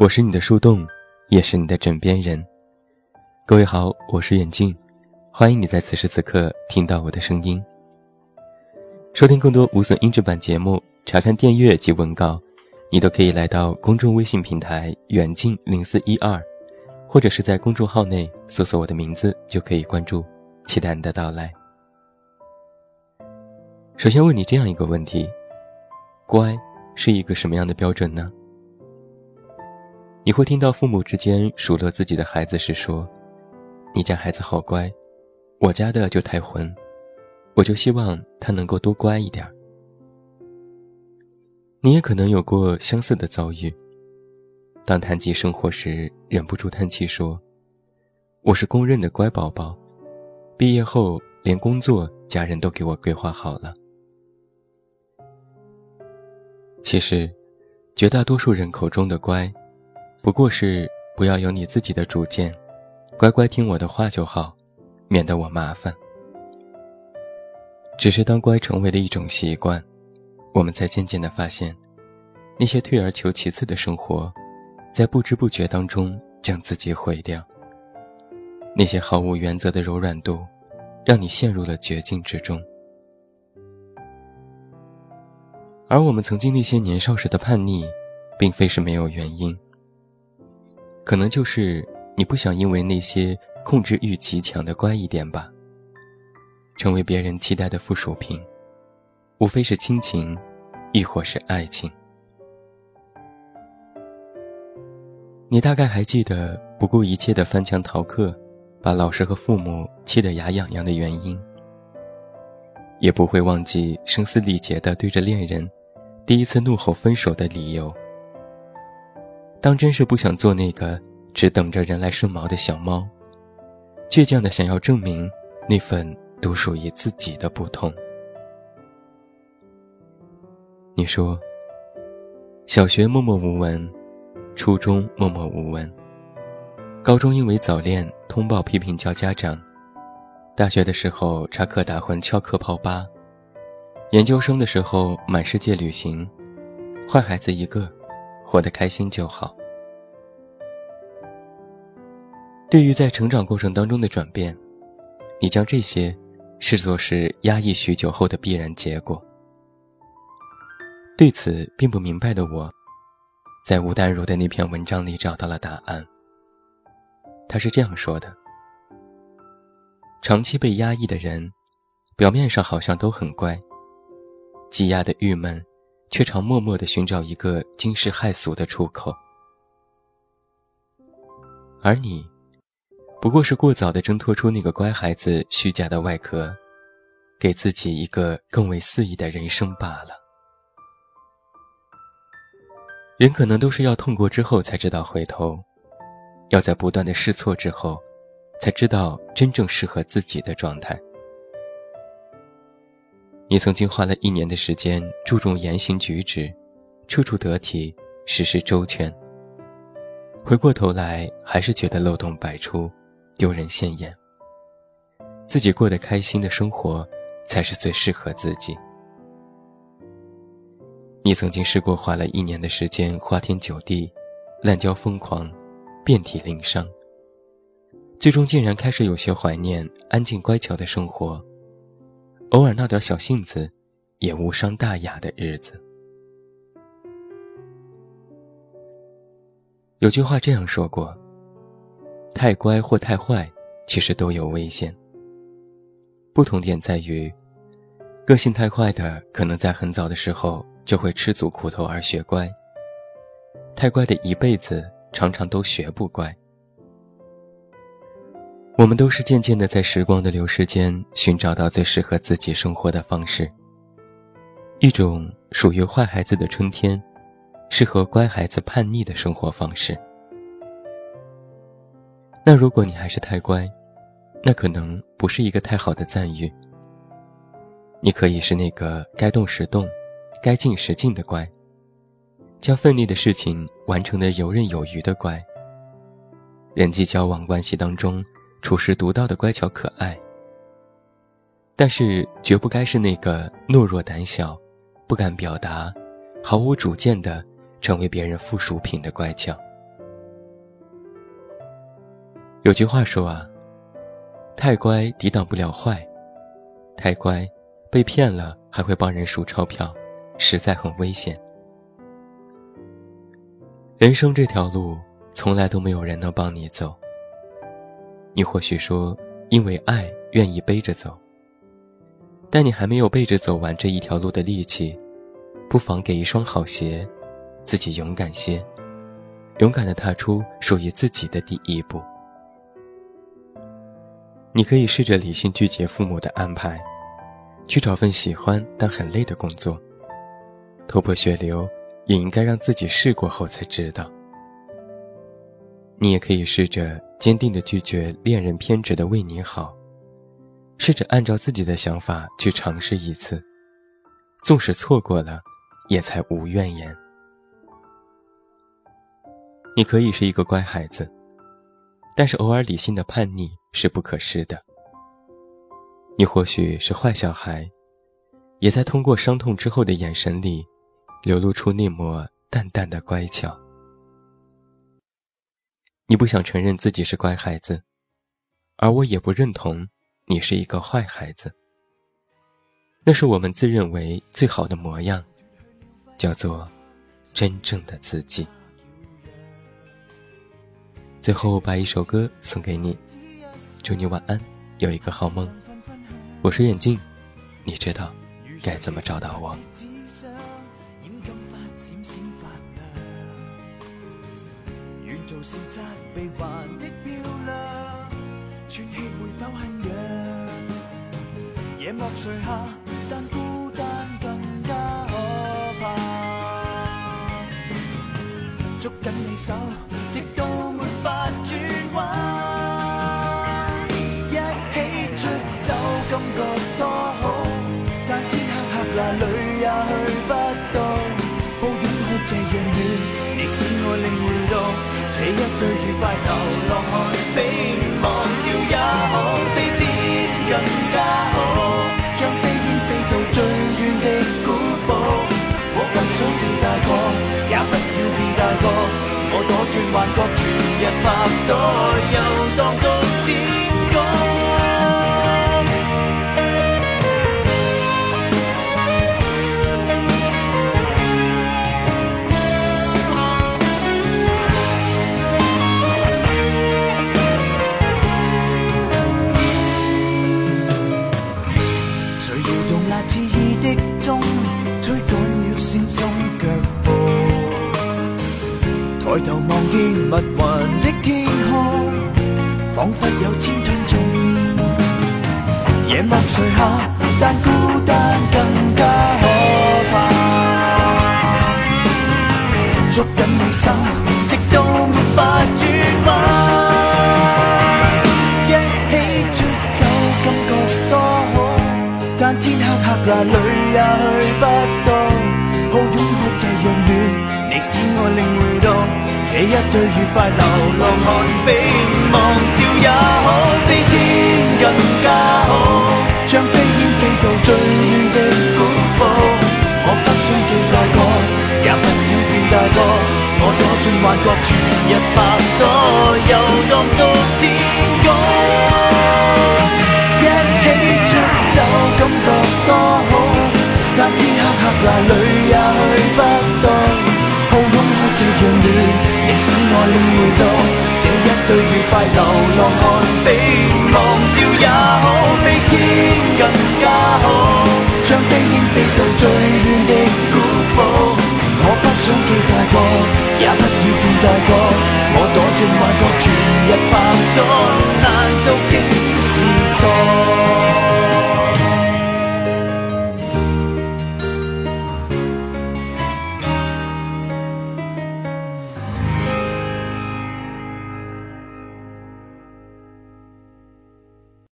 我是你的树洞，也是你的枕边人。各位好，我是远近，欢迎你在此时此刻听到我的声音。收听更多无损音质版节目，查看电阅及文稿，你都可以来到公众微信平台“远近零四一二”，或者是在公众号内搜索我的名字就可以关注，期待你的到来。首先问你这样一个问题：乖是一个什么样的标准呢？你会听到父母之间数落自己的孩子时说：“你家孩子好乖，我家的就太混，我就希望他能够多乖一点。”你也可能有过相似的遭遇。当谈及生活时，忍不住叹气说：“我是公认的乖宝宝，毕业后连工作家人都给我规划好了。”其实，绝大多数人口中的乖。不过是不要有你自己的主见，乖乖听我的话就好，免得我麻烦。只是当乖成为了一种习惯，我们才渐渐的发现，那些退而求其次的生活，在不知不觉当中将自己毁掉。那些毫无原则的柔软度，让你陷入了绝境之中。而我们曾经那些年少时的叛逆，并非是没有原因。可能就是你不想因为那些控制欲极强的乖一点吧，成为别人期待的附属品，无非是亲情，亦或是爱情。你大概还记得不顾一切的翻墙逃课，把老师和父母气得牙痒痒的原因，也不会忘记声嘶力竭的对着恋人，第一次怒吼分手的理由。当真是不想做那个只等着人来顺毛的小猫，倔强的想要证明那份独属于自己的不同。你说，小学默默无闻，初中默默无闻，高中因为早恋通报批评叫家长，大学的时候插科打诨翘课泡吧，研究生的时候满世界旅行，坏孩子一个。活得开心就好。对于在成长过程当中的转变，你将这些视作是压抑许久后的必然结果。对此并不明白的我，在吴淡如的那篇文章里找到了答案。他是这样说的：长期被压抑的人，表面上好像都很乖，积压的郁闷。却常默默地寻找一个惊世骇俗的出口，而你，不过是过早地挣脱出那个乖孩子虚假的外壳，给自己一个更为肆意的人生罢了。人可能都是要痛过之后才知道回头，要在不断的试错之后，才知道真正适合自己的状态。你曾经花了一年的时间注重言行举止，处处得体，事事周全。回过头来，还是觉得漏洞百出，丢人现眼。自己过得开心的生活，才是最适合自己。你曾经试过花了一年的时间花天酒地，滥交疯狂，遍体鳞伤。最终竟然开始有些怀念安静乖巧的生活。偶尔闹点小性子，也无伤大雅的日子。有句话这样说过：“太乖或太坏，其实都有危险。不同点在于，个性太坏的，可能在很早的时候就会吃足苦头而学乖；太乖的一辈子常常都学不乖。”我们都是渐渐的在时光的流逝间寻找到最适合自己生活的方式。一种属于坏孩子的春天，适合乖孩子叛逆的生活方式。那如果你还是太乖，那可能不是一个太好的赞誉。你可以是那个该动时动，该静时静的乖，将奋力的事情完成的游刃有余的乖。人际交往关系当中。处事独到的乖巧可爱，但是绝不该是那个懦弱胆小、不敢表达、毫无主见的，成为别人附属品的乖巧。有句话说啊，太乖抵挡不了坏，太乖被骗了还会帮人数钞票，实在很危险。人生这条路从来都没有人能帮你走。你或许说因为爱愿意背着走，但你还没有背着走完这一条路的力气，不妨给一双好鞋，自己勇敢些，勇敢的踏出属于自己的第一步。你可以试着理性拒绝父母的安排，去找份喜欢但很累的工作，头破血流。也应该让自己试过后才知道。你也可以试着坚定的拒绝恋人偏执的为你好，试着按照自己的想法去尝试一次，纵使错过了，也才无怨言。你可以是一个乖孩子，但是偶尔理性的叛逆是不可失的。你或许是坏小孩，也在通过伤痛之后的眼神里。流露出那抹淡淡的乖巧。你不想承认自己是乖孩子，而我也不认同你是一个坏孩子。那是我们自认为最好的模样，叫做真正的自己。最后把一首歌送给你，祝你晚安，有一个好梦。我是眼镜，你知道该怎么找到我。夜幕垂下，但孤单更加可怕。捉紧你手，直到没法转弯。一起出走，感觉多好，但天黑黑那里也去不到。抱拥可这样远，亦使我领会到。这一对愉快流浪汉，但孤单更加可怕。捉紧你手，直到没法转弯。一起出走，感觉多好，但天黑黑那里也去不到。抱拥可这样远，你使我领会到。这一对愉快流浪汉，比忘掉也好，比天更加好。幻觉，全日拍拖，游荡到天光。一起出走，感觉多好，但天黑黑那里也去不到。抱拥可这样暖。亦使我领会到，这一对愉快流浪汉，比忘掉也好，比天更加好。也不要变大个。我躲进幻觉，全日扮咗。